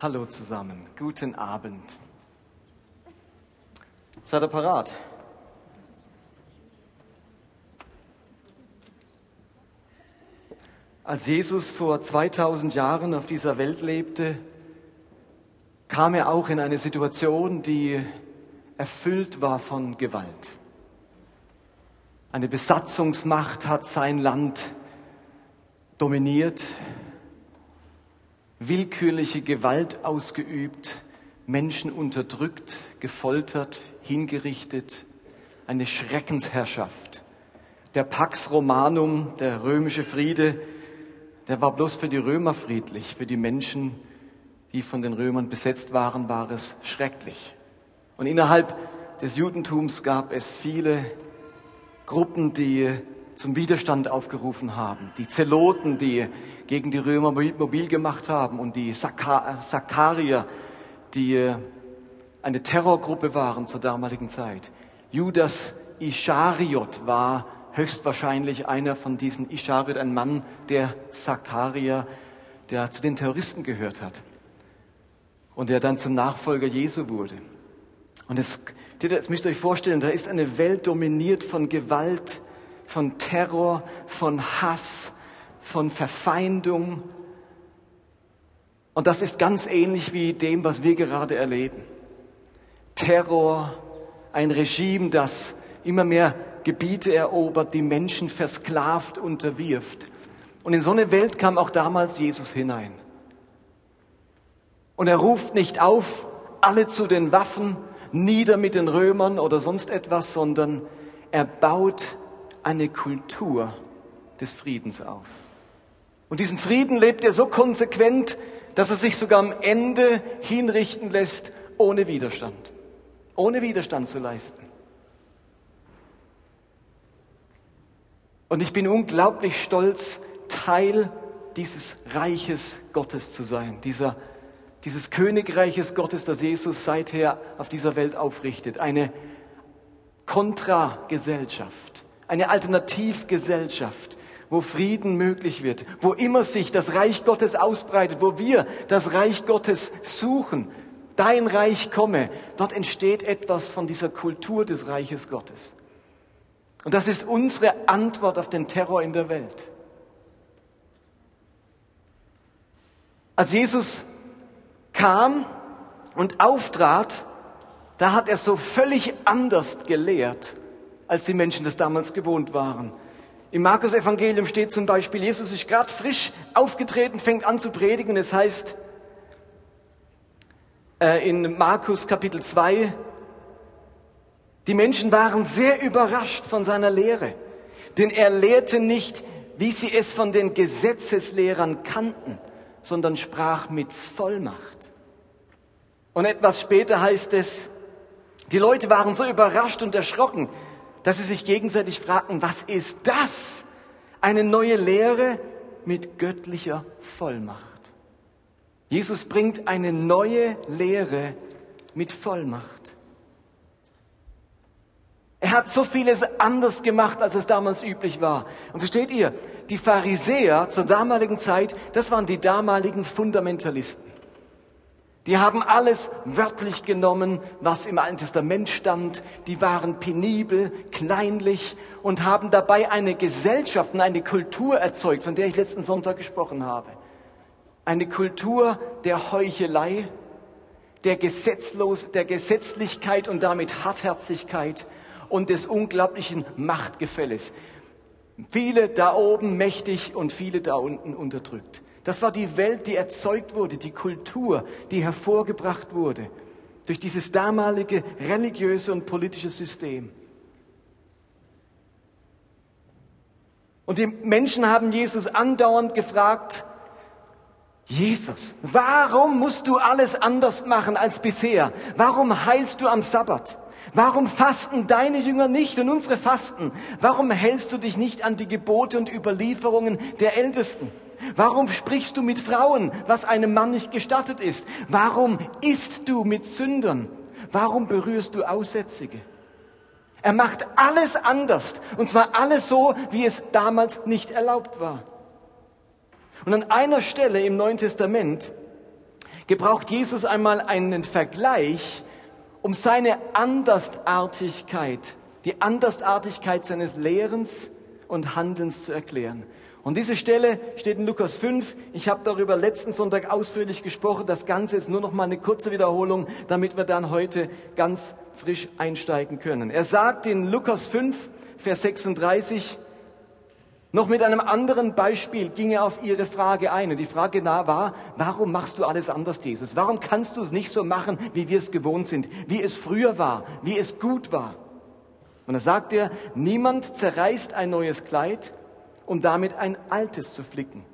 Hallo zusammen, guten Abend. Seid ihr parat? Als Jesus vor 2000 Jahren auf dieser Welt lebte, kam er auch in eine Situation, die erfüllt war von Gewalt. Eine Besatzungsmacht hat sein Land dominiert, willkürliche Gewalt ausgeübt, Menschen unterdrückt, gefoltert, hingerichtet, eine Schreckensherrschaft. Der Pax Romanum, der römische Friede, der war bloß für die Römer friedlich, für die Menschen, die von den Römern besetzt waren, war es schrecklich. Und innerhalb des Judentums gab es viele Gruppen, die zum Widerstand aufgerufen haben. Die Zeloten, die gegen die Römer mobil gemacht haben und die Sakkarier, die eine Terrorgruppe waren zur damaligen Zeit. Judas Ischariot war höchstwahrscheinlich einer von diesen Ischariot, ein Mann der Sakkarier, der zu den Terroristen gehört hat und der dann zum Nachfolger Jesu wurde. Und es, jetzt müsst ihr euch vorstellen, da ist eine Welt dominiert von Gewalt, von Terror, von Hass, von Verfeindung. Und das ist ganz ähnlich wie dem, was wir gerade erleben. Terror, ein Regime, das immer mehr Gebiete erobert, die Menschen versklavt unterwirft. Und in so eine Welt kam auch damals Jesus hinein. Und er ruft nicht auf, alle zu den Waffen, nieder mit den Römern oder sonst etwas, sondern er baut eine Kultur des Friedens auf. Und diesen Frieden lebt er so konsequent, dass er sich sogar am Ende hinrichten lässt, ohne Widerstand. Ohne Widerstand zu leisten. Und ich bin unglaublich stolz, Teil dieses Reiches Gottes zu sein, dieser, dieses Königreiches Gottes, das Jesus seither auf dieser Welt aufrichtet. Eine Kontragesellschaft, eine Alternativgesellschaft, wo Frieden möglich wird, wo immer sich das Reich Gottes ausbreitet, wo wir das Reich Gottes suchen. Dein Reich komme. Dort entsteht etwas von dieser Kultur des Reiches Gottes. Und das ist unsere Antwort auf den Terror in der Welt. Als Jesus kam und auftrat, da hat er so völlig anders gelehrt, als die Menschen das damals gewohnt waren. Im Markus Evangelium steht zum Beispiel, Jesus ist gerade frisch aufgetreten, fängt an zu predigen. Es heißt äh, in Markus Kapitel 2, die Menschen waren sehr überrascht von seiner Lehre, denn er lehrte nicht, wie sie es von den Gesetzeslehrern kannten, sondern sprach mit Vollmacht. Und etwas später heißt es, die Leute waren so überrascht und erschrocken, dass sie sich gegenseitig fragten, was ist das? Eine neue Lehre mit göttlicher Vollmacht. Jesus bringt eine neue Lehre mit Vollmacht. Er hat so vieles anders gemacht, als es damals üblich war. Und versteht ihr, die Pharisäer zur damaligen Zeit, das waren die damaligen Fundamentalisten. Die haben alles wörtlich genommen, was im Alten Testament stand. Die waren penibel, kleinlich und haben dabei eine Gesellschaft und eine Kultur erzeugt, von der ich letzten Sonntag gesprochen habe. Eine Kultur der Heuchelei, der, Gesetzlos, der Gesetzlichkeit und damit Hartherzigkeit und des unglaublichen Machtgefälles. Viele da oben mächtig und viele da unten unterdrückt. Das war die Welt, die erzeugt wurde, die Kultur, die hervorgebracht wurde durch dieses damalige religiöse und politische System. Und die Menschen haben Jesus andauernd gefragt, Jesus, warum musst du alles anders machen als bisher? Warum heilst du am Sabbat? Warum fasten deine Jünger nicht und unsere fasten? Warum hältst du dich nicht an die Gebote und Überlieferungen der Ältesten? Warum sprichst du mit Frauen, was einem Mann nicht gestattet ist? Warum isst du mit Sündern? Warum berührst du Aussätzige? Er macht alles anders, und zwar alles so, wie es damals nicht erlaubt war. Und an einer Stelle im Neuen Testament gebraucht Jesus einmal einen Vergleich, um seine Andersartigkeit, die Andersartigkeit seines Lehrens und Handelns zu erklären. Und diese Stelle steht in Lukas 5. Ich habe darüber letzten Sonntag ausführlich gesprochen. Das Ganze ist nur noch mal eine kurze Wiederholung, damit wir dann heute ganz frisch einsteigen können. Er sagt in Lukas 5, Vers 36, noch mit einem anderen Beispiel ging er auf ihre Frage ein. Und die Frage war, warum machst du alles anders, Jesus? Warum kannst du es nicht so machen, wie wir es gewohnt sind, wie es früher war, wie es gut war? Und da sagt er, niemand zerreißt ein neues Kleid, um damit ein altes zu flicken.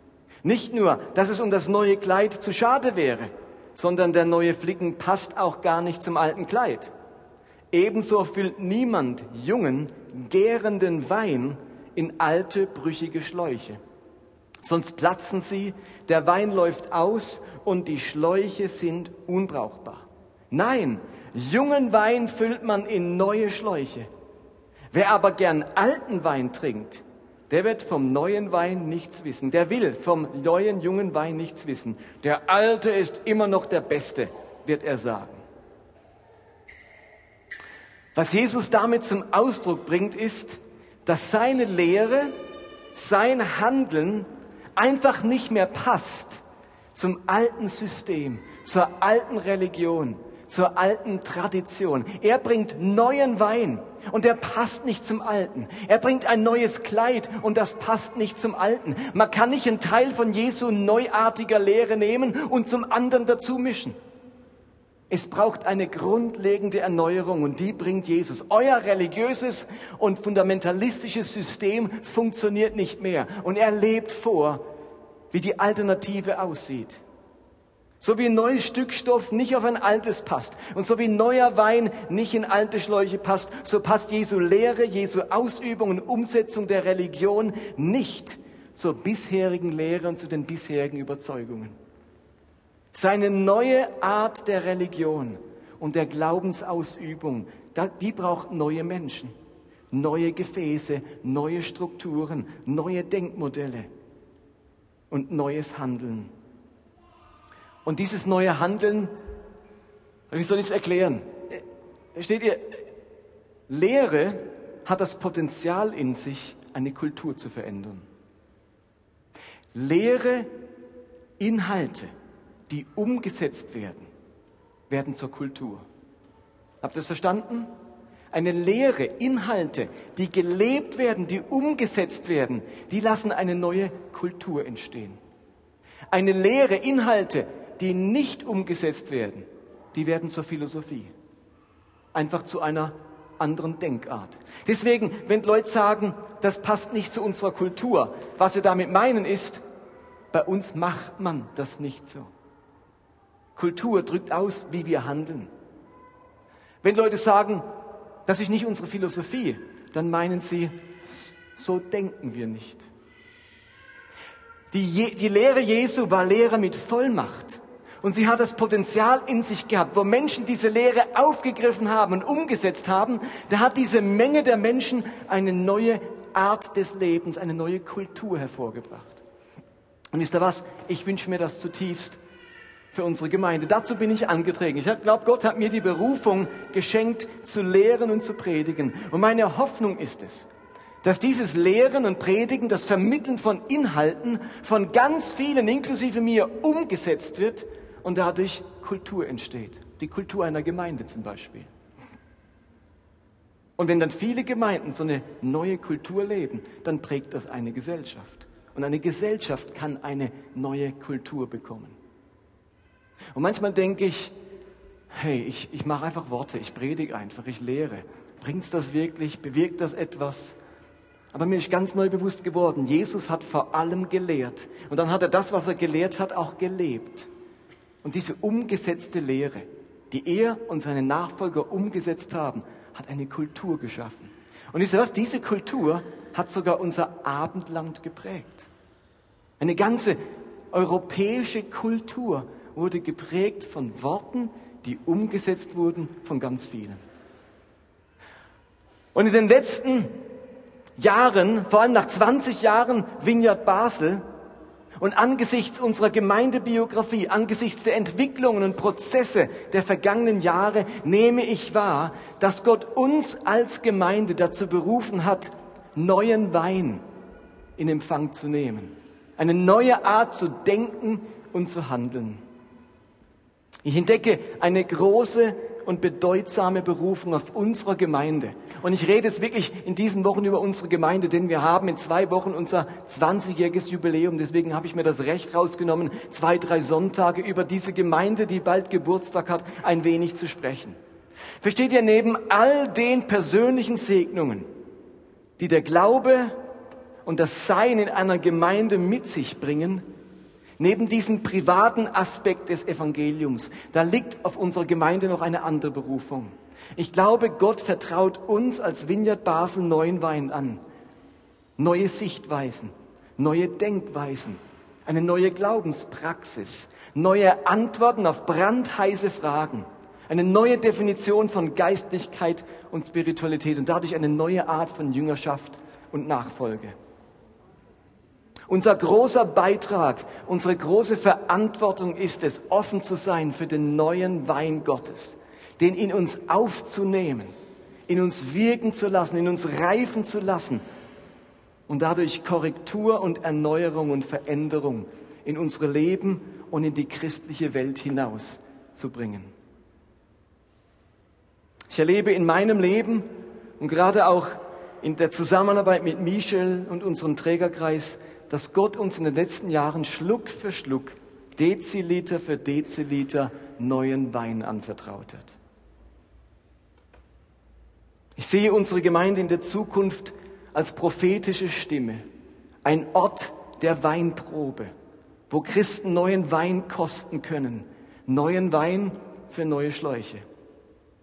Nicht nur, dass es um das neue Kleid zu schade wäre, sondern der neue Flicken passt auch gar nicht zum alten Kleid. Ebenso füllt niemand jungen, gärenden Wein in alte, brüchige Schläuche. Sonst platzen sie, der Wein läuft aus und die Schläuche sind unbrauchbar. Nein, jungen Wein füllt man in neue Schläuche. Wer aber gern alten Wein trinkt, der wird vom neuen Wein nichts wissen. Der will vom neuen jungen Wein nichts wissen. Der alte ist immer noch der beste, wird er sagen. Was Jesus damit zum Ausdruck bringt, ist, dass seine Lehre, sein Handeln einfach nicht mehr passt zum alten System, zur alten Religion, zur alten Tradition. Er bringt neuen Wein und der passt nicht zum alten. Er bringt ein neues Kleid und das passt nicht zum alten. Man kann nicht einen Teil von Jesu neuartiger Lehre nehmen und zum anderen dazu mischen. Es braucht eine grundlegende Erneuerung und die bringt Jesus. Euer religiöses und fundamentalistisches System funktioniert nicht mehr und er lebt vor, wie die Alternative aussieht. So wie ein neues Stück Stoff nicht auf ein altes passt und so wie neuer Wein nicht in alte Schläuche passt, so passt Jesu Lehre, Jesu Ausübung und Umsetzung der Religion nicht zur bisherigen Lehre und zu den bisherigen Überzeugungen. Seine neue Art der Religion und der Glaubensausübung, die braucht neue Menschen, neue Gefäße, neue Strukturen, neue Denkmodelle und neues Handeln. Und dieses neue Handeln, wie soll ich es erklären? Steht ihr, Lehre hat das Potenzial in sich, eine Kultur zu verändern. Lehre Inhalte die umgesetzt werden, werden zur Kultur. Habt ihr das verstanden? Eine Lehre, Inhalte, die gelebt werden, die umgesetzt werden, die lassen eine neue Kultur entstehen. Eine Lehre, Inhalte, die nicht umgesetzt werden, die werden zur Philosophie. Einfach zu einer anderen Denkart. Deswegen, wenn Leute sagen, das passt nicht zu unserer Kultur, was sie damit meinen ist, bei uns macht man das nicht so. Kultur drückt aus, wie wir handeln. Wenn Leute sagen, das ist nicht unsere Philosophie, dann meinen sie, so denken wir nicht. Die, die Lehre Jesu war Lehre mit Vollmacht. Und sie hat das Potenzial in sich gehabt. Wo Menschen diese Lehre aufgegriffen haben und umgesetzt haben, da hat diese Menge der Menschen eine neue Art des Lebens, eine neue Kultur hervorgebracht. Und ist da was? Ich wünsche mir das zutiefst für unsere Gemeinde. Dazu bin ich angetreten. Ich glaube, Gott hat mir die Berufung geschenkt, zu lehren und zu predigen. Und meine Hoffnung ist es, dass dieses Lehren und Predigen, das Vermitteln von Inhalten von ganz vielen, inklusive mir, umgesetzt wird und dadurch Kultur entsteht. Die Kultur einer Gemeinde zum Beispiel. Und wenn dann viele Gemeinden so eine neue Kultur leben, dann prägt das eine Gesellschaft. Und eine Gesellschaft kann eine neue Kultur bekommen. Und manchmal denke ich, hey, ich, ich mache einfach Worte, ich predige einfach, ich lehre. Bringt's das wirklich? Bewirkt das etwas? Aber mir ist ganz neu bewusst geworden, Jesus hat vor allem gelehrt. Und dann hat er das, was er gelehrt hat, auch gelebt. Und diese umgesetzte Lehre, die er und seine Nachfolger umgesetzt haben, hat eine Kultur geschaffen. Und wisst ihr was? Diese Kultur hat sogar unser Abendland geprägt. Eine ganze europäische Kultur wurde geprägt von Worten, die umgesetzt wurden von ganz vielen. Und in den letzten Jahren, vor allem nach 20 Jahren Vineyard Basel, Und angesichts unserer Gemeindebiografie, angesichts der Entwicklungen und Prozesse der vergangenen Jahre nehme ich wahr, dass Gott uns als Gemeinde dazu berufen hat, neuen Wein in Empfang zu nehmen. Eine neue Art zu denken und zu handeln. Ich entdecke eine große und bedeutsame Berufung auf unserer Gemeinde. Und ich rede jetzt wirklich in diesen Wochen über unsere Gemeinde, denn wir haben in zwei Wochen unser 20-jähriges Jubiläum. Deswegen habe ich mir das Recht rausgenommen, zwei, drei Sonntage über diese Gemeinde, die bald Geburtstag hat, ein wenig zu sprechen. Versteht ihr, neben all den persönlichen Segnungen, die der Glaube und das Sein in einer Gemeinde mit sich bringen, Neben diesem privaten Aspekt des Evangeliums, da liegt auf unserer Gemeinde noch eine andere Berufung. Ich glaube, Gott vertraut uns als Vineyard Basel neuen Wein an. Neue Sichtweisen, neue Denkweisen, eine neue Glaubenspraxis, neue Antworten auf brandheiße Fragen, eine neue Definition von Geistlichkeit und Spiritualität und dadurch eine neue Art von Jüngerschaft und Nachfolge. Unser großer Beitrag, unsere große Verantwortung ist es, offen zu sein für den neuen Wein Gottes, den in uns aufzunehmen, in uns wirken zu lassen, in uns reifen zu lassen und dadurch Korrektur und Erneuerung und Veränderung in unsere Leben und in die christliche Welt hinaus zu bringen. Ich erlebe in meinem Leben und gerade auch in der Zusammenarbeit mit Michel und unserem Trägerkreis dass Gott uns in den letzten Jahren Schluck für Schluck, Deziliter für Deziliter neuen Wein anvertraut hat. Ich sehe unsere Gemeinde in der Zukunft als prophetische Stimme, ein Ort der Weinprobe, wo Christen neuen Wein kosten können, neuen Wein für neue Schläuche.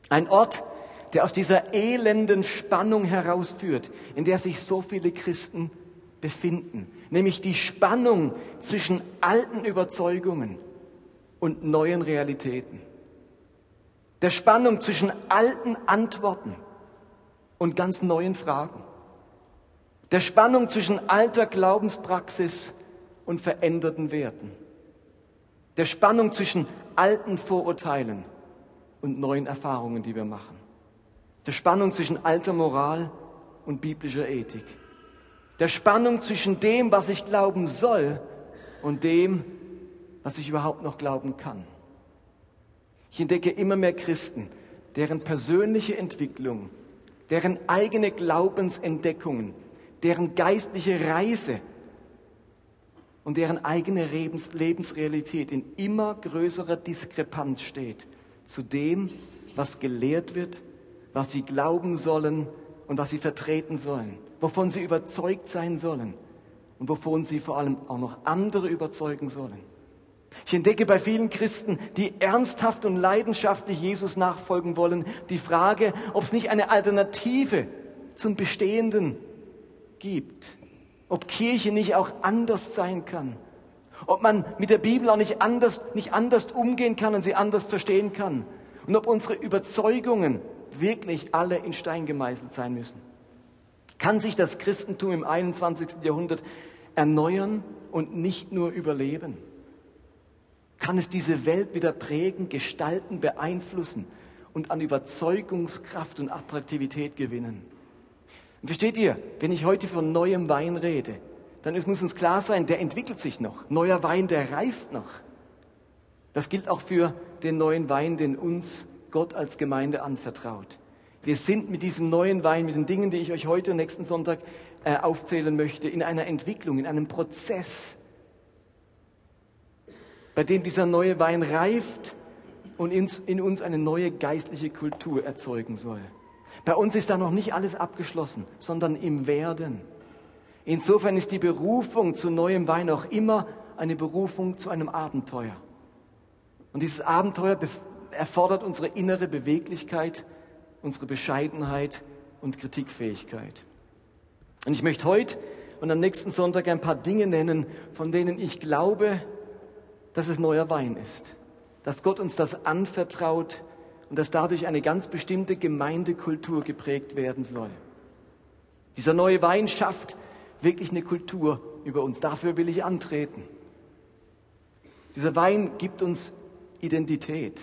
Ein Ort, der aus dieser elenden Spannung herausführt, in der sich so viele Christen befinden, nämlich die Spannung zwischen alten Überzeugungen und neuen Realitäten. Der Spannung zwischen alten Antworten und ganz neuen Fragen. Der Spannung zwischen alter Glaubenspraxis und veränderten Werten. Der Spannung zwischen alten Vorurteilen und neuen Erfahrungen, die wir machen. Der Spannung zwischen alter Moral und biblischer Ethik der Spannung zwischen dem, was ich glauben soll und dem, was ich überhaupt noch glauben kann. Ich entdecke immer mehr Christen, deren persönliche Entwicklung, deren eigene Glaubensentdeckungen, deren geistliche Reise und deren eigene Lebensrealität in immer größerer Diskrepanz steht zu dem, was gelehrt wird, was sie glauben sollen und was sie vertreten sollen wovon sie überzeugt sein sollen und wovon sie vor allem auch noch andere überzeugen sollen. Ich entdecke bei vielen Christen, die ernsthaft und leidenschaftlich Jesus nachfolgen wollen, die Frage, ob es nicht eine Alternative zum Bestehenden gibt. Ob Kirche nicht auch anders sein kann. Ob man mit der Bibel auch nicht anders, nicht anders umgehen kann und sie anders verstehen kann. Und ob unsere Überzeugungen wirklich alle in Stein gemeißelt sein müssen. Kann sich das Christentum im 21. Jahrhundert erneuern und nicht nur überleben? Kann es diese Welt wieder prägen, gestalten, beeinflussen und an Überzeugungskraft und Attraktivität gewinnen? Und versteht ihr, wenn ich heute von neuem Wein rede, dann muss uns klar sein, der entwickelt sich noch. Neuer Wein, der reift noch. Das gilt auch für den neuen Wein, den uns Gott als Gemeinde anvertraut. Wir sind mit diesem neuen Wein, mit den Dingen, die ich euch heute und nächsten Sonntag äh, aufzählen möchte, in einer Entwicklung, in einem Prozess, bei dem dieser neue Wein reift und in, in uns eine neue geistliche Kultur erzeugen soll. Bei uns ist da noch nicht alles abgeschlossen, sondern im Werden. Insofern ist die Berufung zu neuem Wein auch immer eine Berufung zu einem Abenteuer. Und dieses Abenteuer erfordert unsere innere Beweglichkeit, unsere Bescheidenheit und Kritikfähigkeit. Und ich möchte heute und am nächsten Sonntag ein paar Dinge nennen, von denen ich glaube, dass es neuer Wein ist. Dass Gott uns das anvertraut und dass dadurch eine ganz bestimmte Gemeindekultur geprägt werden soll. Dieser neue Wein schafft wirklich eine Kultur über uns. Dafür will ich antreten. Dieser Wein gibt uns Identität.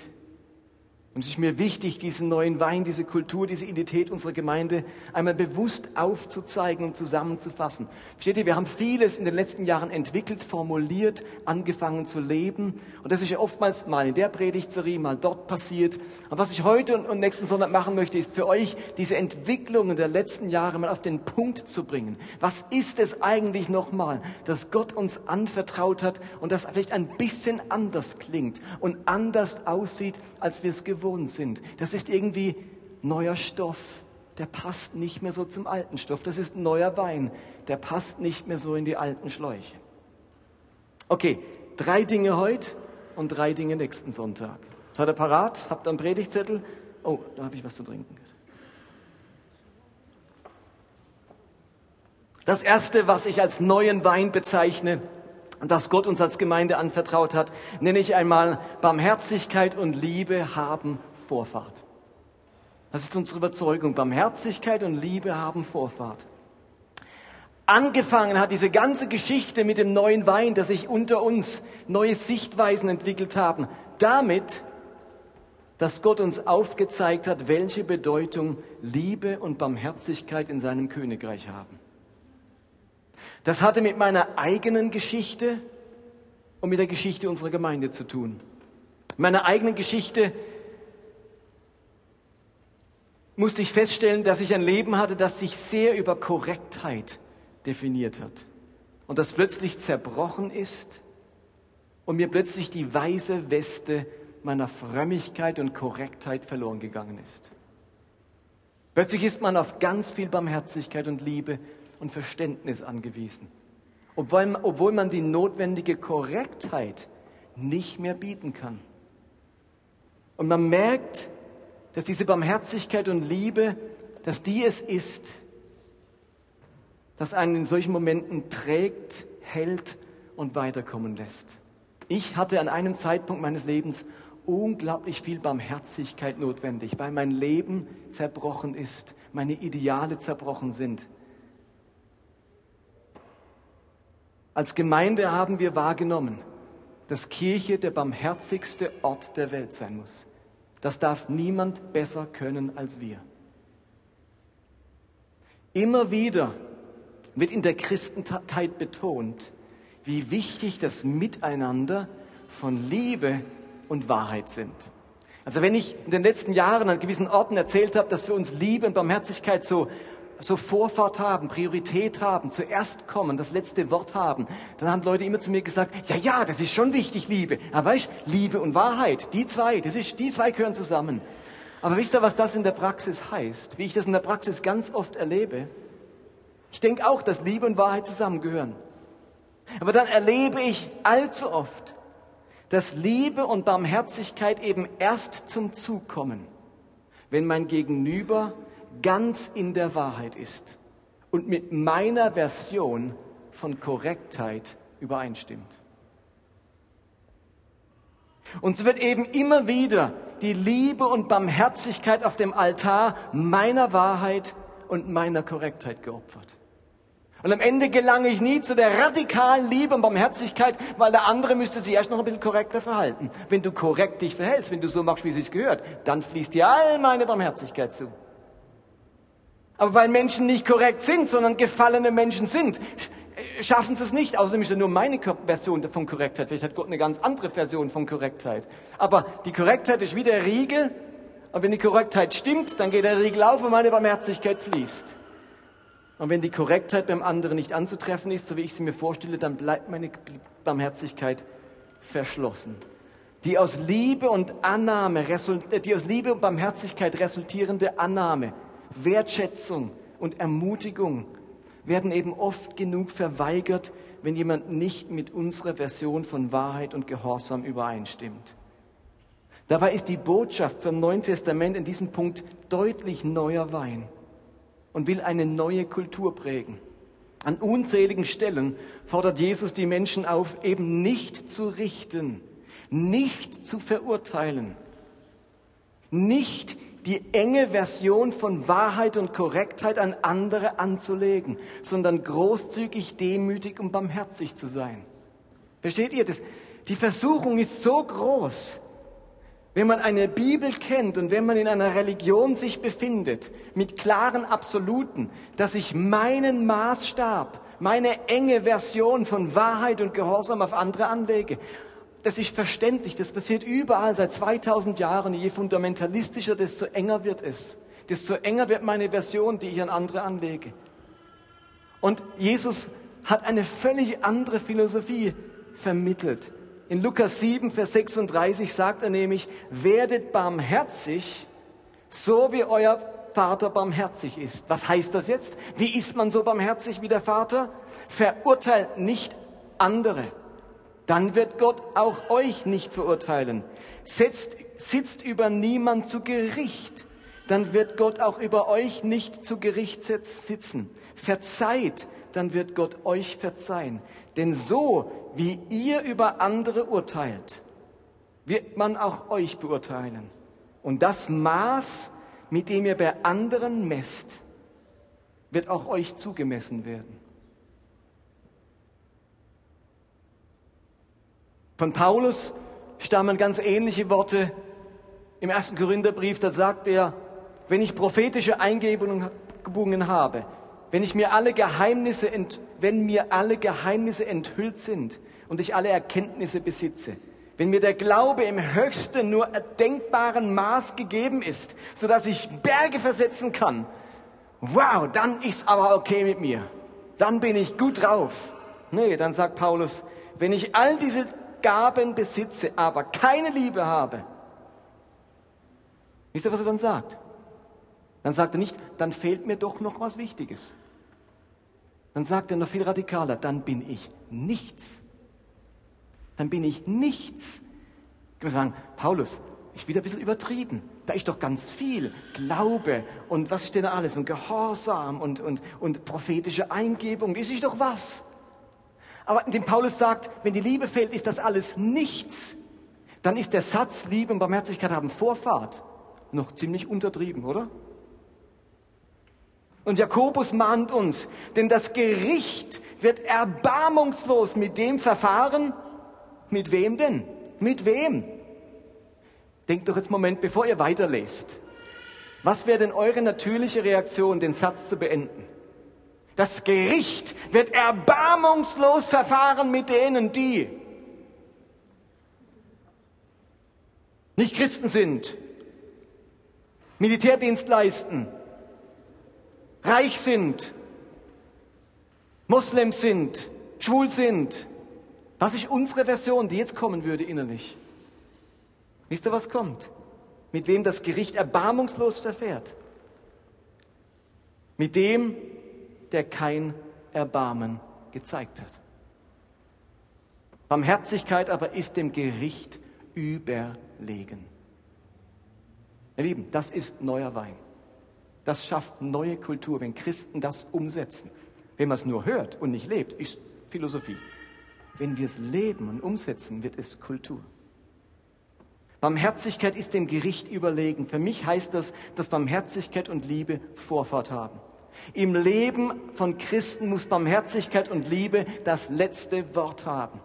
Und es ist mir wichtig, diesen neuen Wein, diese Kultur, diese Identität unserer Gemeinde einmal bewusst aufzuzeigen und zusammenzufassen. Versteht ihr, wir haben vieles in den letzten Jahren entwickelt, formuliert, angefangen zu leben. Und das ist ja oftmals mal in der Predigtserie, mal dort passiert. Und was ich heute und nächsten Sonntag machen möchte, ist für euch diese Entwicklungen der letzten Jahre mal auf den Punkt zu bringen. Was ist es eigentlich nochmal, dass Gott uns anvertraut hat und das vielleicht ein bisschen anders klingt und anders aussieht, als wir es gewohnt gewohnt sind. Das ist irgendwie neuer Stoff, der passt nicht mehr so zum alten Stoff. Das ist neuer Wein, der passt nicht mehr so in die alten Schläuche. Okay, drei Dinge heute und drei Dinge nächsten Sonntag. Seid ihr parat? Habt ihr einen Predigtzettel? Oh, da habe ich was zu trinken. Das erste, was ich als neuen Wein bezeichne, das Gott uns als Gemeinde anvertraut hat, nenne ich einmal Barmherzigkeit und Liebe haben Vorfahrt. Das ist unsere Überzeugung. Barmherzigkeit und Liebe haben Vorfahrt. Angefangen hat diese ganze Geschichte mit dem neuen Wein, dass sich unter uns neue Sichtweisen entwickelt haben, damit, dass Gott uns aufgezeigt hat, welche Bedeutung Liebe und Barmherzigkeit in seinem Königreich haben. Das hatte mit meiner eigenen Geschichte und mit der Geschichte unserer Gemeinde zu tun. In meiner eigenen Geschichte musste ich feststellen, dass ich ein Leben hatte, das sich sehr über Korrektheit definiert hat. Und das plötzlich zerbrochen ist und mir plötzlich die weiße Weste meiner Frömmigkeit und Korrektheit verloren gegangen ist. Plötzlich ist man auf ganz viel Barmherzigkeit und Liebe und Verständnis angewiesen, obwohl, obwohl man die notwendige Korrektheit nicht mehr bieten kann. Und man merkt, dass diese Barmherzigkeit und Liebe, dass die es ist, das einen in solchen Momenten trägt, hält und weiterkommen lässt. Ich hatte an einem Zeitpunkt meines Lebens unglaublich viel Barmherzigkeit notwendig, weil mein Leben zerbrochen ist, meine Ideale zerbrochen sind. Als Gemeinde haben wir wahrgenommen, dass Kirche der barmherzigste Ort der Welt sein muss. Das darf niemand besser können als wir. Immer wieder wird in der Christenheit betont, wie wichtig das Miteinander von Liebe und Wahrheit sind. Also wenn ich in den letzten Jahren an gewissen Orten erzählt habe, dass für uns Liebe und Barmherzigkeit so so Vorfahrt haben, Priorität haben, zuerst kommen, das letzte Wort haben, dann haben Leute immer zu mir gesagt, ja, ja, das ist schon wichtig, Liebe. Aber weißt, Liebe und Wahrheit, die zwei, das ist, die zwei gehören zusammen. Aber wisst ihr, was das in der Praxis heißt? Wie ich das in der Praxis ganz oft erlebe? Ich denke auch, dass Liebe und Wahrheit zusammengehören. Aber dann erlebe ich allzu oft, dass Liebe und Barmherzigkeit eben erst zum Zug kommen, wenn mein Gegenüber ganz in der Wahrheit ist und mit meiner Version von Korrektheit übereinstimmt. Und so wird eben immer wieder die Liebe und Barmherzigkeit auf dem Altar meiner Wahrheit und meiner Korrektheit geopfert. Und am Ende gelange ich nie zu der radikalen Liebe und Barmherzigkeit, weil der andere müsste sich erst noch ein bisschen korrekter verhalten. Wenn du korrekt dich verhältst, wenn du so machst, wie es sich gehört, dann fließt dir all meine Barmherzigkeit zu. Aber weil Menschen nicht korrekt sind, sondern gefallene Menschen sind, schaffen sie es nicht. Außerdem ist ja nur meine Version von Korrektheit. Vielleicht hat Gott eine ganz andere Version von Korrektheit. Aber die Korrektheit ist wie der Riegel. Und wenn die Korrektheit stimmt, dann geht der Riegel auf und meine Barmherzigkeit fließt. Und wenn die Korrektheit beim anderen nicht anzutreffen ist, so wie ich sie mir vorstelle, dann bleibt meine Barmherzigkeit verschlossen. Die aus Liebe und Annahme, die aus Liebe und Barmherzigkeit resultierende Annahme Wertschätzung und Ermutigung werden eben oft genug verweigert, wenn jemand nicht mit unserer Version von Wahrheit und Gehorsam übereinstimmt. Dabei ist die Botschaft vom Neuen Testament in diesem Punkt deutlich neuer Wein und will eine neue Kultur prägen. An unzähligen Stellen fordert Jesus die Menschen auf, eben nicht zu richten, nicht zu verurteilen, nicht die enge Version von Wahrheit und Korrektheit an andere anzulegen, sondern großzügig, demütig und barmherzig zu sein. Versteht ihr das? Die Versuchung ist so groß, wenn man eine Bibel kennt und wenn man in einer Religion sich befindet, mit klaren Absoluten, dass ich meinen Maßstab, meine enge Version von Wahrheit und Gehorsam auf andere anlege. Das ist verständlich, das passiert überall seit 2000 Jahren. Je fundamentalistischer, desto enger wird es. Desto enger wird meine Version, die ich an andere anlege. Und Jesus hat eine völlig andere Philosophie vermittelt. In Lukas 7, Vers 36 sagt er nämlich, werdet barmherzig, so wie euer Vater barmherzig ist. Was heißt das jetzt? Wie ist man so barmherzig wie der Vater? Verurteilt nicht andere. Dann wird Gott auch euch nicht verurteilen. Setzt, sitzt über niemand zu Gericht. Dann wird Gott auch über euch nicht zu Gericht sitzen. Verzeiht, dann wird Gott euch verzeihen. Denn so wie ihr über andere urteilt, wird man auch euch beurteilen. Und das Maß, mit dem ihr bei anderen messt, wird auch euch zugemessen werden. Von Paulus stammen ganz ähnliche Worte im ersten Korintherbrief. Da sagt er, wenn ich prophetische Eingebungen habe, wenn ich mir alle Geheimnisse, wenn mir alle Geheimnisse enthüllt sind und ich alle Erkenntnisse besitze, wenn mir der Glaube im höchsten nur erdenkbaren Maß gegeben ist, so dass ich Berge versetzen kann, wow, dann ist aber okay mit mir. Dann bin ich gut drauf. Nee, dann sagt Paulus, wenn ich all diese Gaben besitze, aber keine Liebe habe, wisst ihr, was er dann sagt? Dann sagt er nicht, dann fehlt mir doch noch was Wichtiges. Dann sagt er noch viel radikaler, dann bin ich nichts. Dann bin ich nichts. Ich würde sagen, Paulus, ist wieder ein bisschen übertrieben. Da ist doch ganz viel Glaube und was ist denn alles und Gehorsam und, und, und prophetische Eingebung. Das ist doch was. Aber indem Paulus sagt, wenn die Liebe fehlt, ist das alles nichts, dann ist der Satz Liebe und Barmherzigkeit haben Vorfahrt noch ziemlich untertrieben, oder? Und Jakobus mahnt uns, denn das Gericht wird erbarmungslos mit dem verfahren. Mit wem denn? Mit wem? Denkt doch jetzt einen Moment, bevor ihr weiterlest. Was wäre denn eure natürliche Reaktion, den Satz zu beenden? Das Gericht wird erbarmungslos verfahren mit denen, die nicht Christen sind, Militärdienst leisten, reich sind, Moslems sind, schwul sind. Was ist unsere Version, die jetzt kommen würde innerlich? Wisst ihr, was kommt? Mit wem das Gericht erbarmungslos verfährt? Mit dem, der kein Erbarmen gezeigt hat. Barmherzigkeit aber ist dem Gericht überlegen. Ihr Lieben, das ist neuer Wein. Das schafft neue Kultur, wenn Christen das umsetzen. Wenn man es nur hört und nicht lebt, ist Philosophie. Wenn wir es leben und umsetzen, wird es Kultur. Barmherzigkeit ist dem Gericht überlegen. Für mich heißt das, dass Barmherzigkeit und Liebe Vorfahrt haben. Im Leben von Christen muss Barmherzigkeit und Liebe das letzte Wort haben.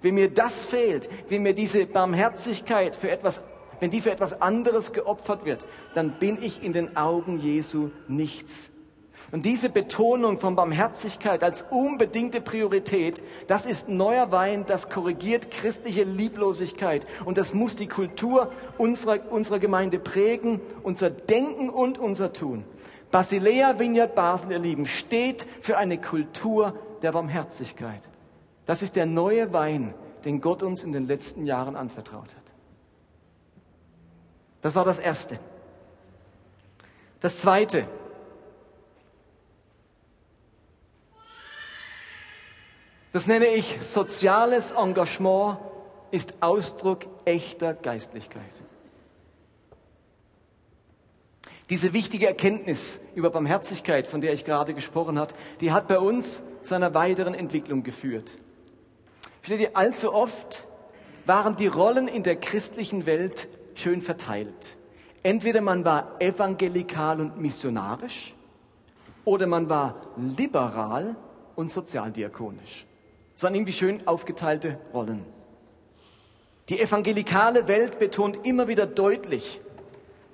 Wenn mir das fehlt, wenn mir diese Barmherzigkeit für etwas wenn die für etwas anderes geopfert wird, dann bin ich in den Augen Jesu nichts. Und diese Betonung von Barmherzigkeit als unbedingte Priorität, das ist neuer Wein, das korrigiert christliche Lieblosigkeit. Und das muss die Kultur unserer, unserer Gemeinde prägen, unser Denken und unser Tun. Basilea Vineyard Basel, ihr Lieben, steht für eine Kultur der Barmherzigkeit. Das ist der neue Wein, den Gott uns in den letzten Jahren anvertraut hat. Das war das Erste. Das Zweite. Das nenne ich soziales Engagement ist Ausdruck echter Geistlichkeit. Diese wichtige Erkenntnis über Barmherzigkeit, von der ich gerade gesprochen habe, die hat bei uns zu einer weiteren Entwicklung geführt. Versteht ihr, allzu oft waren die Rollen in der christlichen Welt schön verteilt. Entweder man war evangelikal und missionarisch oder man war liberal und sozialdiakonisch. Es waren irgendwie schön aufgeteilte Rollen. Die evangelikale Welt betont immer wieder deutlich,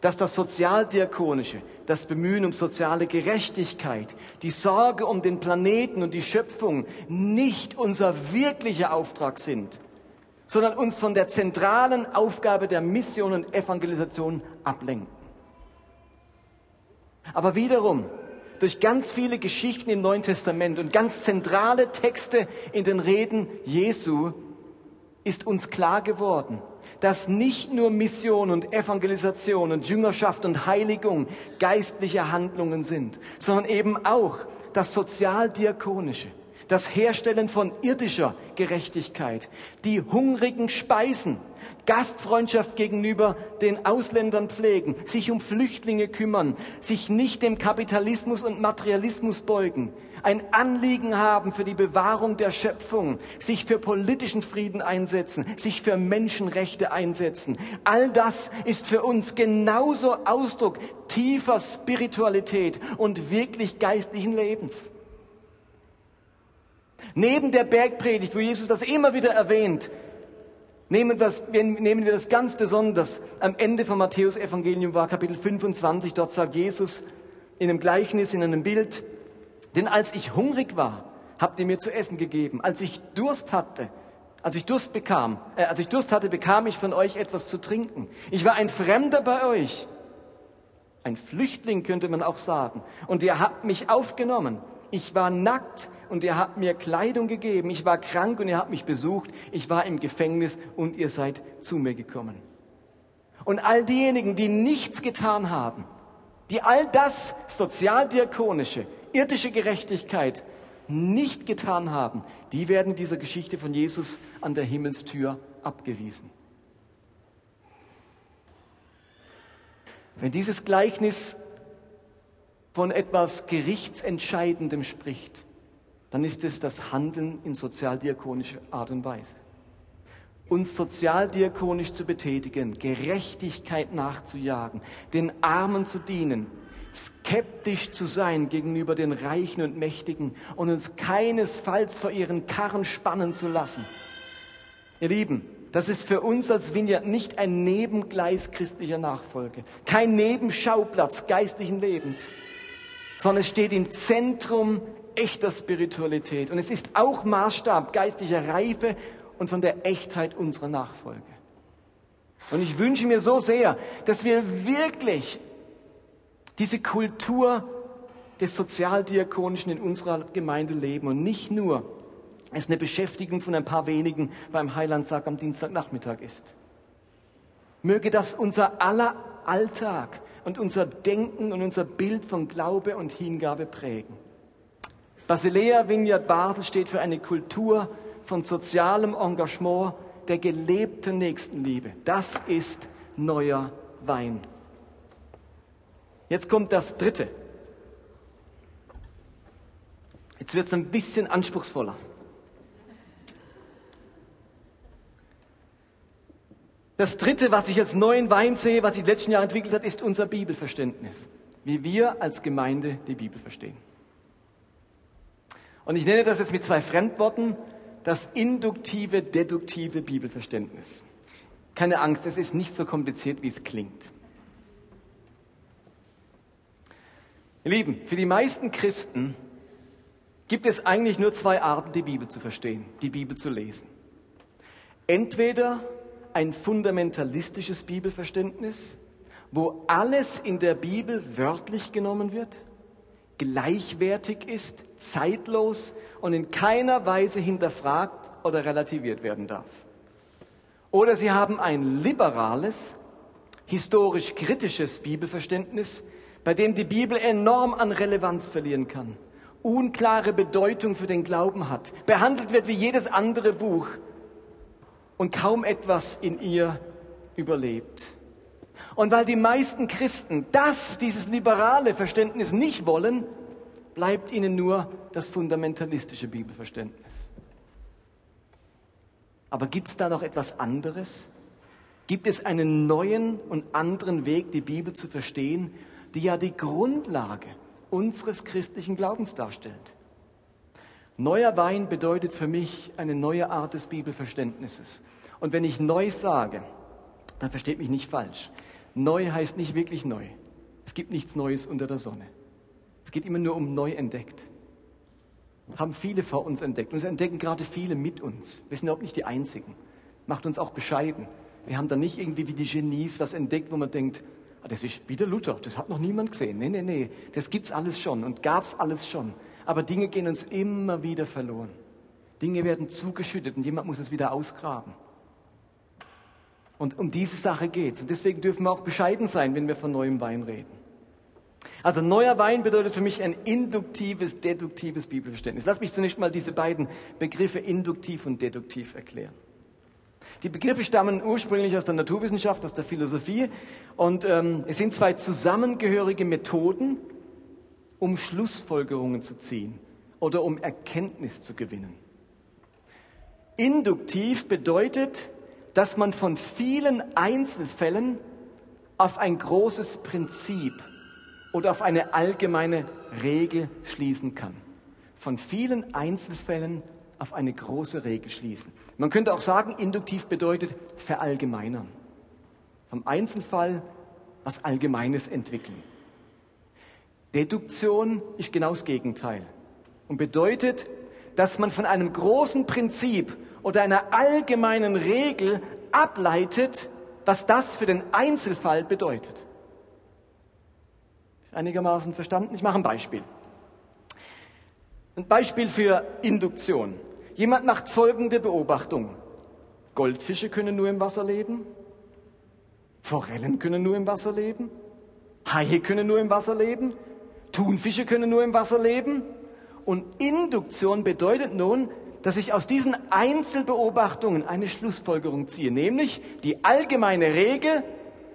dass das Sozialdiakonische, das Bemühen um soziale Gerechtigkeit, die Sorge um den Planeten und die Schöpfung nicht unser wirklicher Auftrag sind, sondern uns von der zentralen Aufgabe der Mission und Evangelisation ablenken. Aber wiederum, durch ganz viele Geschichten im Neuen Testament und ganz zentrale Texte in den Reden Jesu ist uns klar geworden, dass nicht nur Mission und Evangelisation und Jüngerschaft und Heiligung geistliche Handlungen sind, sondern eben auch das Sozialdiakonische, das Herstellen von irdischer Gerechtigkeit, die Hungrigen speisen, Gastfreundschaft gegenüber den Ausländern pflegen, sich um Flüchtlinge kümmern, sich nicht dem Kapitalismus und Materialismus beugen, ein Anliegen haben für die Bewahrung der Schöpfung, sich für politischen Frieden einsetzen, sich für Menschenrechte einsetzen. All das ist für uns genauso Ausdruck tiefer Spiritualität und wirklich geistlichen Lebens. Neben der Bergpredigt, wo Jesus das immer wieder erwähnt, nehmen, das, nehmen wir das ganz besonders am Ende vom Matthäus-Evangelium war, Kapitel 25. Dort sagt Jesus in einem Gleichnis, in einem Bild, denn als ich hungrig war, habt ihr mir zu essen gegeben. Als ich Durst hatte, als ich Durst bekam, äh, als ich Durst hatte, bekam ich von euch etwas zu trinken. Ich war ein Fremder bei euch. Ein Flüchtling könnte man auch sagen. Und ihr habt mich aufgenommen. Ich war nackt und ihr habt mir Kleidung gegeben. Ich war krank und ihr habt mich besucht. Ich war im Gefängnis und ihr seid zu mir gekommen. Und all diejenigen, die nichts getan haben, die all das sozialdiakonische, irdische Gerechtigkeit nicht getan haben, die werden dieser Geschichte von Jesus an der Himmelstür abgewiesen. Wenn dieses Gleichnis von etwas Gerichtsentscheidendem spricht, dann ist es das Handeln in sozialdiakonischer Art und Weise. Uns sozialdiakonisch zu betätigen, Gerechtigkeit nachzujagen, den Armen zu dienen, skeptisch zu sein gegenüber den Reichen und Mächtigen und uns keinesfalls vor ihren Karren spannen zu lassen. Ihr Lieben, das ist für uns als Vineyard nicht ein Nebengleis christlicher Nachfolge, kein Nebenschauplatz geistlichen Lebens, sondern es steht im Zentrum echter Spiritualität und es ist auch Maßstab geistlicher Reife und von der Echtheit unserer Nachfolge. Und ich wünsche mir so sehr, dass wir wirklich diese Kultur des Sozialdiakonischen in unserer Gemeinde leben und nicht nur es eine Beschäftigung von ein paar wenigen beim Heilandsack am Dienstagnachmittag ist. Möge das unser aller Alltag und unser Denken und unser Bild von Glaube und Hingabe prägen. Basilea Vineyard Basel steht für eine Kultur von sozialem Engagement, der gelebten Nächstenliebe. Das ist neuer Wein. Jetzt kommt das Dritte. Jetzt wird es ein bisschen anspruchsvoller. Das Dritte, was ich als neuen Wein sehe, was sich in den letzten Jahren entwickelt hat, ist unser Bibelverständnis. Wie wir als Gemeinde die Bibel verstehen. Und ich nenne das jetzt mit zwei Fremdworten das induktive, deduktive Bibelverständnis. Keine Angst, es ist nicht so kompliziert, wie es klingt. Ihr Lieben, für die meisten Christen gibt es eigentlich nur zwei Arten, die Bibel zu verstehen, die Bibel zu lesen. Entweder ein fundamentalistisches Bibelverständnis, wo alles in der Bibel wörtlich genommen wird, gleichwertig ist, zeitlos und in keiner Weise hinterfragt oder relativiert werden darf. Oder sie haben ein liberales, historisch kritisches Bibelverständnis, bei dem die Bibel enorm an Relevanz verlieren kann, unklare Bedeutung für den Glauben hat, behandelt wird wie jedes andere Buch und kaum etwas in ihr überlebt. Und weil die meisten Christen das, dieses liberale Verständnis nicht wollen, bleibt ihnen nur das fundamentalistische Bibelverständnis. Aber gibt es da noch etwas anderes? Gibt es einen neuen und anderen Weg, die Bibel zu verstehen, die ja die Grundlage unseres christlichen Glaubens darstellt. Neuer Wein bedeutet für mich eine neue Art des Bibelverständnisses. Und wenn ich neu sage, dann versteht mich nicht falsch. Neu heißt nicht wirklich neu. Es gibt nichts Neues unter der Sonne. Es geht immer nur um neu entdeckt. Haben viele vor uns entdeckt. Und es entdecken gerade viele mit uns. Wir sind überhaupt nicht die Einzigen. Macht uns auch bescheiden. Wir haben da nicht irgendwie wie die Genies was entdeckt, wo man denkt, das ist wieder Luther, das hat noch niemand gesehen. Nee, nee, nee, das gibt's alles schon und gab's alles schon. Aber Dinge gehen uns immer wieder verloren. Dinge werden zugeschüttet und jemand muss es wieder ausgraben. Und um diese Sache geht's. Und deswegen dürfen wir auch bescheiden sein, wenn wir von neuem Wein reden. Also neuer Wein bedeutet für mich ein induktives, deduktives Bibelverständnis. Lass mich zunächst mal diese beiden Begriffe induktiv und deduktiv erklären. Die Begriffe stammen ursprünglich aus der Naturwissenschaft, aus der Philosophie und ähm, es sind zwei zusammengehörige Methoden, um Schlussfolgerungen zu ziehen oder um Erkenntnis zu gewinnen. Induktiv bedeutet, dass man von vielen Einzelfällen auf ein großes Prinzip oder auf eine allgemeine Regel schließen kann. Von vielen Einzelfällen auf eine große Regel schließen. Man könnte auch sagen, induktiv bedeutet verallgemeinern. Vom Einzelfall was Allgemeines entwickeln. Deduktion ist genau das Gegenteil und bedeutet, dass man von einem großen Prinzip oder einer allgemeinen Regel ableitet, was das für den Einzelfall bedeutet. Einigermaßen verstanden? Ich mache ein Beispiel. Ein Beispiel für Induktion. Jemand macht folgende Beobachtung. Goldfische können nur im Wasser leben. Forellen können nur im Wasser leben. Haie können nur im Wasser leben. Thunfische können nur im Wasser leben. Und Induktion bedeutet nun, dass ich aus diesen Einzelbeobachtungen eine Schlussfolgerung ziehe, nämlich die allgemeine Regel,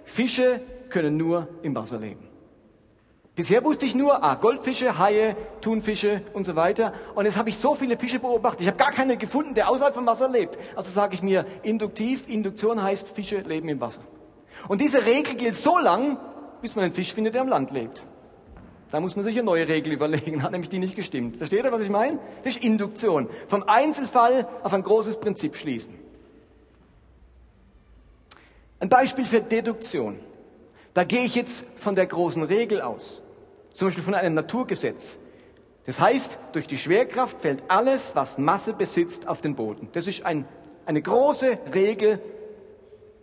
Fische können nur im Wasser leben. Bisher wusste ich nur, ah, Goldfische, Haie, Thunfische und so weiter. Und jetzt habe ich so viele Fische beobachtet. Ich habe gar keinen gefunden, der außerhalb vom Wasser lebt. Also sage ich mir induktiv. Induktion heißt, Fische leben im Wasser. Und diese Regel gilt so lang, bis man einen Fisch findet, der am Land lebt. Da muss man sich eine neue Regel überlegen, hat nämlich die nicht gestimmt. Versteht ihr, was ich meine? Das ist Induktion. Vom Einzelfall auf ein großes Prinzip schließen. Ein Beispiel für Deduktion. Da gehe ich jetzt von der großen Regel aus. Zum Beispiel von einem Naturgesetz. Das heißt, durch die Schwerkraft fällt alles, was Masse besitzt, auf den Boden. Das ist ein, eine große Regel,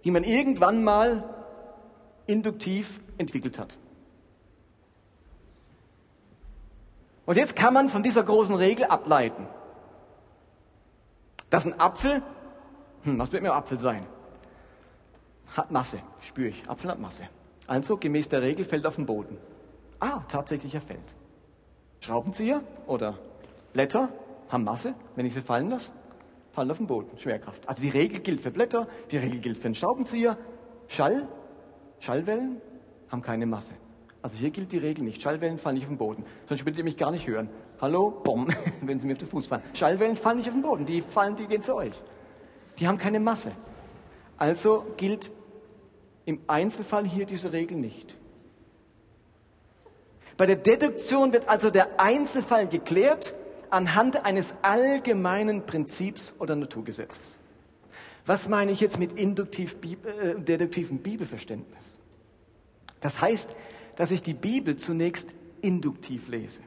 die man irgendwann mal induktiv entwickelt hat. Und jetzt kann man von dieser großen Regel ableiten, dass ein Apfel, hm, was wird mir Apfel sein? Hat Masse, spüre ich. Apfel hat Masse. Also gemäß der Regel fällt auf den Boden. Ah, tatsächlich er fällt. Schraubenzieher oder Blätter haben Masse, wenn ich sie fallen lasse, fallen auf den Boden. Schwerkraft. Also die Regel gilt für Blätter, die Regel gilt für einen Schraubenzieher. Schall, Schallwellen haben keine Masse. Also hier gilt die Regel nicht. Schallwellen fallen nicht auf den Boden. Sonst würdet ihr mich gar nicht hören. Hallo, Bom, wenn sie mir auf den Fuß fallen. Schallwellen fallen nicht auf den Boden. Die fallen, die gehen zu euch. Die haben keine Masse. Also gilt im Einzelfall hier diese Regel nicht. Bei der Deduktion wird also der Einzelfall geklärt anhand eines allgemeinen Prinzips oder Naturgesetzes. Was meine ich jetzt mit induktiv, äh, deduktivem Bibelverständnis? Das heißt, dass ich die Bibel zunächst induktiv lese.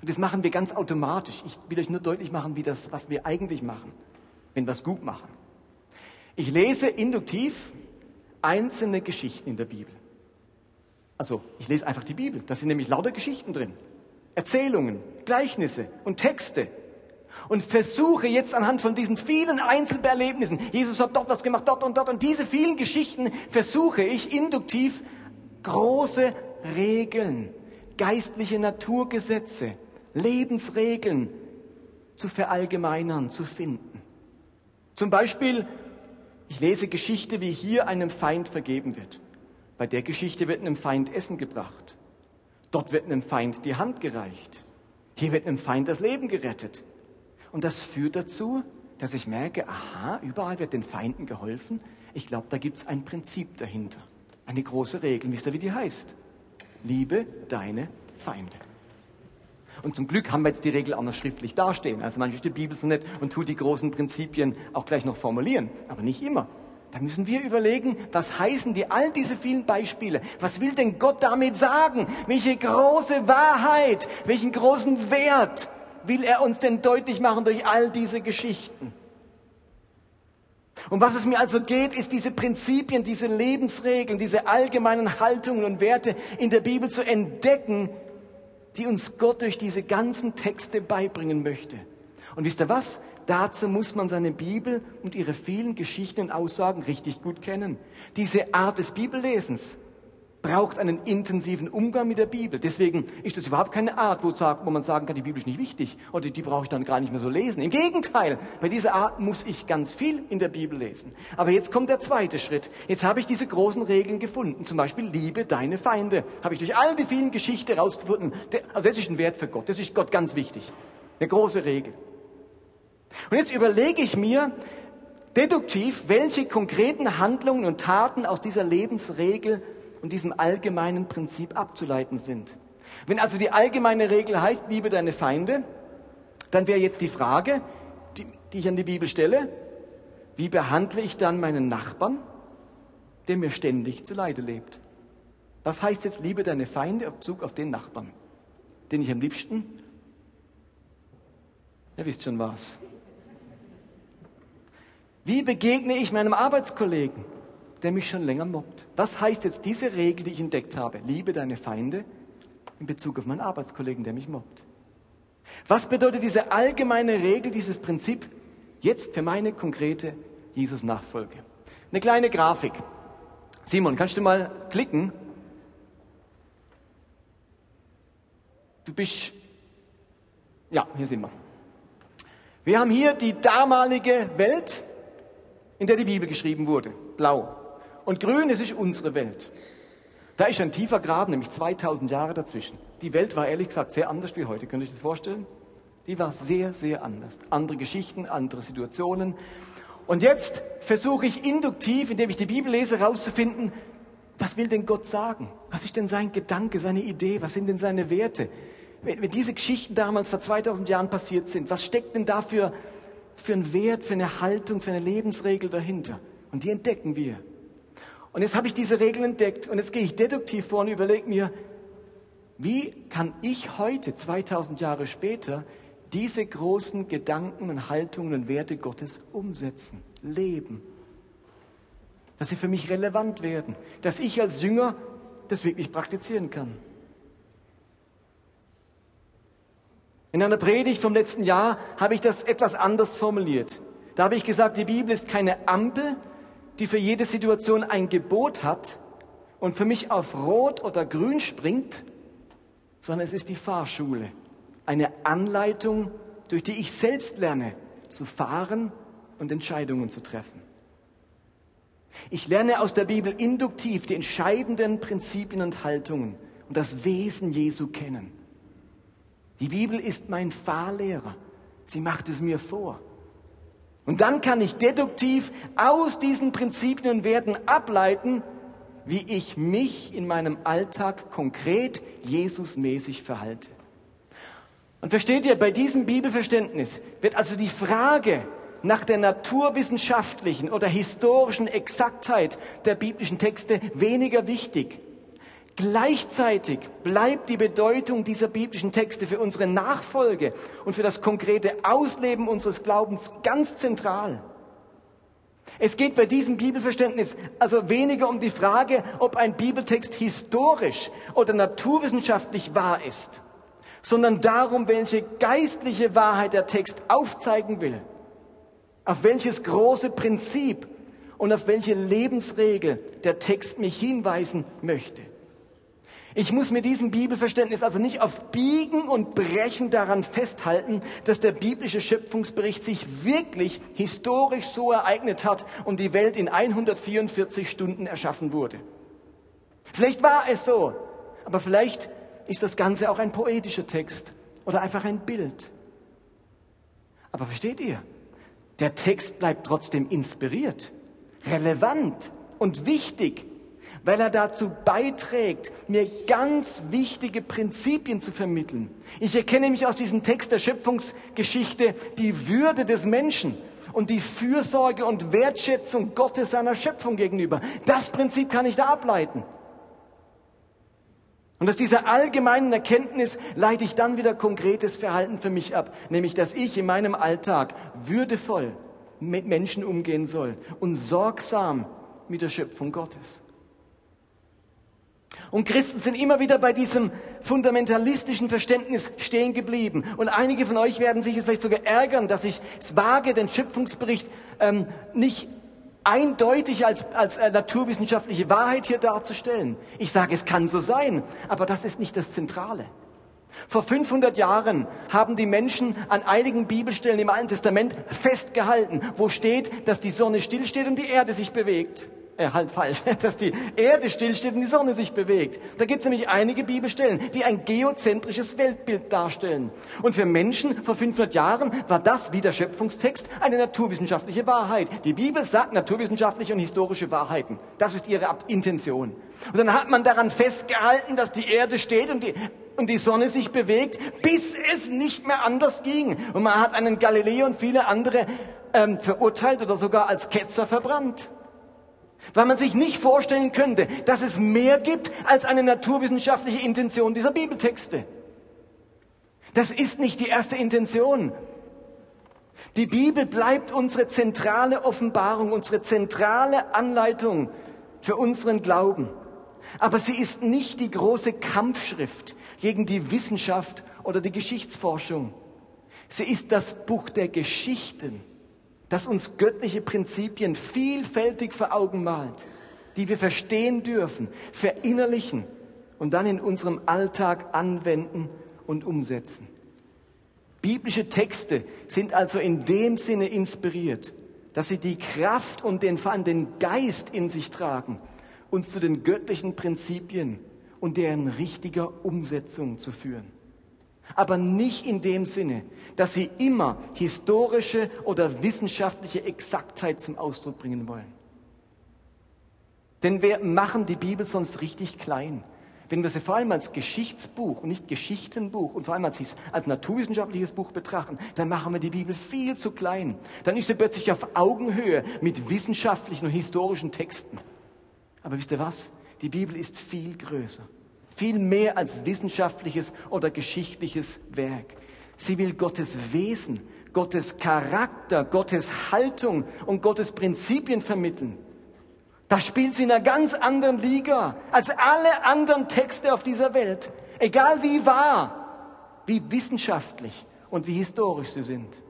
Und das machen wir ganz automatisch. Ich will euch nur deutlich machen, wie das, was wir eigentlich machen, wenn wir es gut machen. Ich lese induktiv einzelne Geschichten in der Bibel. Also, ich lese einfach die Bibel. Da sind nämlich lauter Geschichten drin. Erzählungen, Gleichnisse und Texte. Und versuche jetzt anhand von diesen vielen Einzelerlebnissen, Jesus hat dort was gemacht, dort und dort, und diese vielen Geschichten versuche ich induktiv große Regeln, geistliche Naturgesetze, Lebensregeln zu verallgemeinern, zu finden. Zum Beispiel, ich lese Geschichte, wie hier einem Feind vergeben wird. Bei der Geschichte wird einem Feind Essen gebracht. Dort wird einem Feind die Hand gereicht. Hier wird einem Feind das Leben gerettet. Und das führt dazu, dass ich merke, aha, überall wird den Feinden geholfen. Ich glaube, da gibt es ein Prinzip dahinter. Eine große Regel. Wisst ihr, wie die heißt? Liebe deine Feinde. Und zum Glück haben wir jetzt die Regel auch noch schriftlich dastehen. Also manchmal die Bibel so nett und tut die großen Prinzipien auch gleich noch formulieren. Aber nicht immer. Da müssen wir überlegen, was heißen die, all diese vielen Beispiele. Was will denn Gott damit sagen? Welche große Wahrheit, welchen großen Wert will er uns denn deutlich machen durch all diese Geschichten? Um was es mir also geht, ist diese Prinzipien, diese Lebensregeln, diese allgemeinen Haltungen und Werte in der Bibel zu entdecken, die uns Gott durch diese ganzen Texte beibringen möchte. Und wisst ihr was? Dazu muss man seine Bibel und ihre vielen Geschichten und Aussagen richtig gut kennen. Diese Art des Bibellesens braucht einen intensiven Umgang mit der Bibel. Deswegen ist das überhaupt keine Art, wo, man sagen kann, die Bibel ist nicht wichtig oder die brauche ich dann gar nicht mehr so lesen. Im Gegenteil, bei dieser Art muss ich ganz viel in der Bibel lesen. Aber jetzt kommt der zweite Schritt. Jetzt habe ich diese großen Regeln gefunden. Zum Beispiel, liebe deine Feinde. Habe ich durch all die vielen Geschichten herausgefunden. Also das ist ein Wert für Gott. Das ist Gott ganz wichtig. Eine große Regel. Und jetzt überlege ich mir deduktiv, welche konkreten Handlungen und Taten aus dieser Lebensregel und diesem allgemeinen Prinzip abzuleiten sind. Wenn also die allgemeine Regel heißt, liebe deine Feinde, dann wäre jetzt die Frage, die, die ich an die Bibel stelle, wie behandle ich dann meinen Nachbarn, der mir ständig zu Leide lebt? Was heißt jetzt, liebe deine Feinde auf Bezug auf den Nachbarn, den ich am liebsten, ihr wisst schon was, wie begegne ich meinem Arbeitskollegen, der mich schon länger mobbt? Was heißt jetzt diese Regel, die ich entdeckt habe? Liebe deine Feinde in Bezug auf meinen Arbeitskollegen, der mich mobbt. Was bedeutet diese allgemeine Regel, dieses Prinzip jetzt für meine konkrete Jesus-Nachfolge? Eine kleine Grafik. Simon, kannst du mal klicken? Du bist, ja, hier sind wir. Wir haben hier die damalige Welt in der die Bibel geschrieben wurde. Blau. Und grün, das ist unsere Welt. Da ist ein tiefer Graben, nämlich 2000 Jahre dazwischen. Die Welt war ehrlich gesagt sehr anders wie heute. Könnt ihr euch das vorstellen? Die war sehr, sehr anders. Andere Geschichten, andere Situationen. Und jetzt versuche ich induktiv, indem ich die Bibel lese, herauszufinden, was will denn Gott sagen? Was ist denn sein Gedanke, seine Idee? Was sind denn seine Werte? Wenn, diese Geschichten damals vor 2000 Jahren passiert sind, was steckt denn dafür für einen Wert, für eine Haltung, für eine Lebensregel dahinter. Und die entdecken wir. Und jetzt habe ich diese Regel entdeckt und jetzt gehe ich deduktiv vor und überlege mir, wie kann ich heute, 2000 Jahre später, diese großen Gedanken und Haltungen und Werte Gottes umsetzen, leben? Dass sie für mich relevant werden, dass ich als Jünger das wirklich praktizieren kann. In einer Predigt vom letzten Jahr habe ich das etwas anders formuliert. Da habe ich gesagt, die Bibel ist keine Ampel, die für jede Situation ein Gebot hat und für mich auf Rot oder Grün springt, sondern es ist die Fahrschule, eine Anleitung, durch die ich selbst lerne zu fahren und Entscheidungen zu treffen. Ich lerne aus der Bibel induktiv die entscheidenden Prinzipien und Haltungen und das Wesen Jesu kennen. Die Bibel ist mein Fahrlehrer. Sie macht es mir vor. Und dann kann ich deduktiv aus diesen Prinzipien und Werten ableiten, wie ich mich in meinem Alltag konkret Jesusmäßig verhalte. Und versteht ihr, bei diesem Bibelverständnis wird also die Frage nach der naturwissenschaftlichen oder historischen Exaktheit der biblischen Texte weniger wichtig. Gleichzeitig bleibt die Bedeutung dieser biblischen Texte für unsere Nachfolge und für das konkrete Ausleben unseres Glaubens ganz zentral. Es geht bei diesem Bibelverständnis also weniger um die Frage, ob ein Bibeltext historisch oder naturwissenschaftlich wahr ist, sondern darum, welche geistliche Wahrheit der Text aufzeigen will, auf welches große Prinzip und auf welche Lebensregel der Text mich hinweisen möchte. Ich muss mit diesem Bibelverständnis also nicht auf Biegen und Brechen daran festhalten, dass der biblische Schöpfungsbericht sich wirklich historisch so ereignet hat und die Welt in 144 Stunden erschaffen wurde. Vielleicht war es so, aber vielleicht ist das Ganze auch ein poetischer Text oder einfach ein Bild. Aber versteht ihr? Der Text bleibt trotzdem inspiriert, relevant und wichtig weil er dazu beiträgt, mir ganz wichtige Prinzipien zu vermitteln. Ich erkenne nämlich aus diesem Text der Schöpfungsgeschichte die Würde des Menschen und die Fürsorge und Wertschätzung Gottes seiner Schöpfung gegenüber. Das Prinzip kann ich da ableiten. Und aus dieser allgemeinen Erkenntnis leite ich dann wieder konkretes Verhalten für mich ab, nämlich dass ich in meinem Alltag würdevoll mit Menschen umgehen soll und sorgsam mit der Schöpfung Gottes. Und Christen sind immer wieder bei diesem fundamentalistischen Verständnis stehen geblieben. Und einige von euch werden sich jetzt vielleicht sogar ärgern, dass ich es wage, den Schöpfungsbericht ähm, nicht eindeutig als, als äh, naturwissenschaftliche Wahrheit hier darzustellen. Ich sage, es kann so sein, aber das ist nicht das Zentrale. Vor 500 Jahren haben die Menschen an einigen Bibelstellen im Alten Testament festgehalten, wo steht, dass die Sonne stillsteht und die Erde sich bewegt äh, halt falsch, dass die Erde stillsteht und die Sonne sich bewegt. Da gibt es nämlich einige Bibelstellen, die ein geozentrisches Weltbild darstellen. Und für Menschen vor 500 Jahren war das wie der Schöpfungstext eine naturwissenschaftliche Wahrheit. Die Bibel sagt naturwissenschaftliche und historische Wahrheiten. Das ist ihre Intention. Und dann hat man daran festgehalten, dass die Erde steht und die und die Sonne sich bewegt, bis es nicht mehr anders ging. Und man hat einen Galileo und viele andere ähm, verurteilt oder sogar als Ketzer verbrannt weil man sich nicht vorstellen könnte, dass es mehr gibt als eine naturwissenschaftliche Intention dieser Bibeltexte. Das ist nicht die erste Intention. Die Bibel bleibt unsere zentrale Offenbarung, unsere zentrale Anleitung für unseren Glauben. Aber sie ist nicht die große Kampfschrift gegen die Wissenschaft oder die Geschichtsforschung. Sie ist das Buch der Geschichten das uns göttliche Prinzipien vielfältig vor Augen malt, die wir verstehen dürfen, verinnerlichen und dann in unserem Alltag anwenden und umsetzen. Biblische Texte sind also in dem Sinne inspiriert, dass sie die Kraft und den, vor allem den Geist in sich tragen, uns zu den göttlichen Prinzipien und deren richtiger Umsetzung zu führen aber nicht in dem Sinne, dass sie immer historische oder wissenschaftliche Exaktheit zum Ausdruck bringen wollen. Denn wir machen die Bibel sonst richtig klein. Wenn wir sie vor allem als Geschichtsbuch und nicht Geschichtenbuch und vor allem als, als naturwissenschaftliches Buch betrachten, dann machen wir die Bibel viel zu klein. Dann ist sie plötzlich auf Augenhöhe mit wissenschaftlichen und historischen Texten. Aber wisst ihr was? Die Bibel ist viel größer viel mehr als wissenschaftliches oder geschichtliches Werk. Sie will Gottes Wesen, Gottes Charakter, Gottes Haltung und Gottes Prinzipien vermitteln. Da spielt sie in einer ganz anderen Liga als alle anderen Texte auf dieser Welt. Egal wie wahr, wie wissenschaftlich und wie historisch sie sind.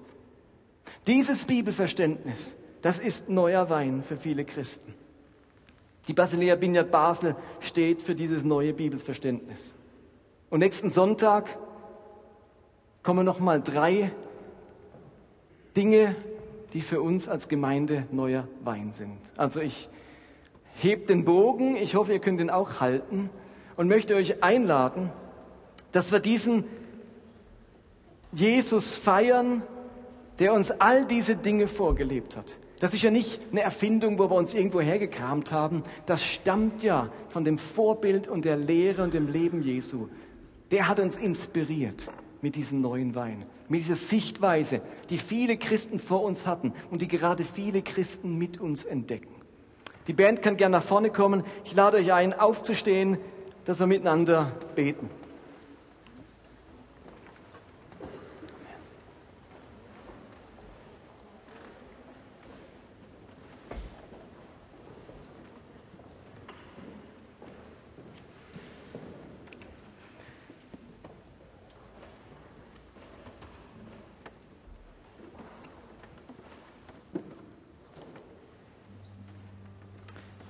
Dieses Bibelverständnis, das ist neuer Wein für viele Christen. Die Basilea Binyat Basel steht für dieses neue Bibelsverständnis. Und nächsten Sonntag kommen noch mal drei Dinge, die für uns als Gemeinde neuer Wein sind. Also ich heb den Bogen, ich hoffe, ihr könnt ihn auch halten und möchte euch einladen, dass wir diesen Jesus feiern, der uns all diese Dinge vorgelebt hat. Das ist ja nicht eine Erfindung, wo wir uns irgendwo hergekramt haben. Das stammt ja von dem Vorbild und der Lehre und dem Leben Jesu. Der hat uns inspiriert mit diesem neuen Wein, mit dieser Sichtweise, die viele Christen vor uns hatten und die gerade viele Christen mit uns entdecken. Die Band kann gerne nach vorne kommen. Ich lade euch ein, aufzustehen, dass wir miteinander beten.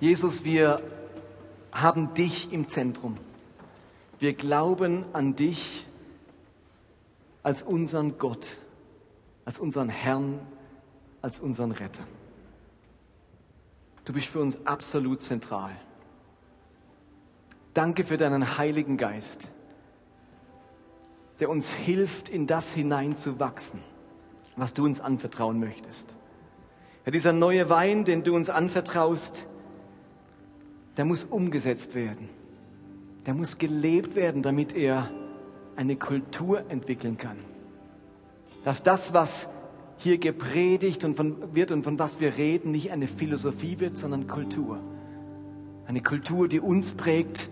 Jesus, wir haben dich im Zentrum. Wir glauben an dich als unseren Gott, als unseren Herrn, als unseren Retter. Du bist für uns absolut zentral. Danke für deinen Heiligen Geist, der uns hilft, in das hineinzuwachsen, was du uns anvertrauen möchtest. Ja, dieser neue Wein, den du uns anvertraust, der muss umgesetzt werden. Der muss gelebt werden, damit er eine Kultur entwickeln kann. Dass das, was hier gepredigt und von, wird und von was wir reden, nicht eine Philosophie wird, sondern Kultur. Eine Kultur, die uns prägt,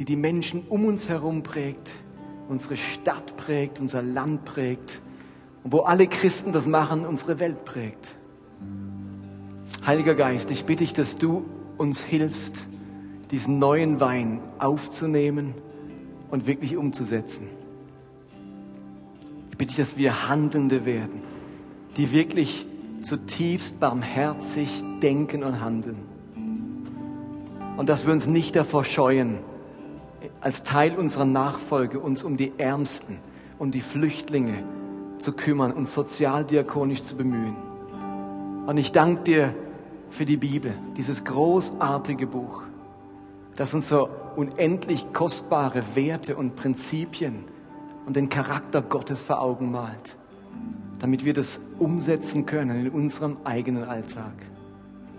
die die Menschen um uns herum prägt, unsere Stadt prägt, unser Land prägt und wo alle Christen das machen, unsere Welt prägt. Heiliger Geist, ich bitte dich, dass du uns hilfst, diesen neuen Wein aufzunehmen und wirklich umzusetzen. Ich bitte dich, dass wir Handelnde werden, die wirklich zutiefst barmherzig denken und handeln. Und dass wir uns nicht davor scheuen, als Teil unserer Nachfolge uns um die Ärmsten und die Flüchtlinge zu kümmern und sozialdiakonisch zu bemühen. Und ich danke dir für die Bibel, dieses großartige Buch, das uns so unendlich kostbare Werte und Prinzipien und den Charakter Gottes vor Augen malt, damit wir das umsetzen können in unserem eigenen Alltag.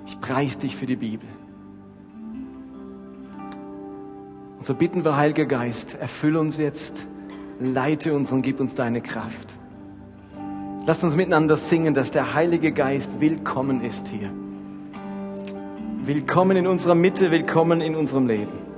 Ich preise dich für die Bibel. Und so bitten wir, Heiliger Geist, erfülle uns jetzt, leite uns und gib uns deine Kraft. Lass uns miteinander singen, dass der Heilige Geist willkommen ist hier. Willkommen in unserer Mitte, willkommen in unserem Leben.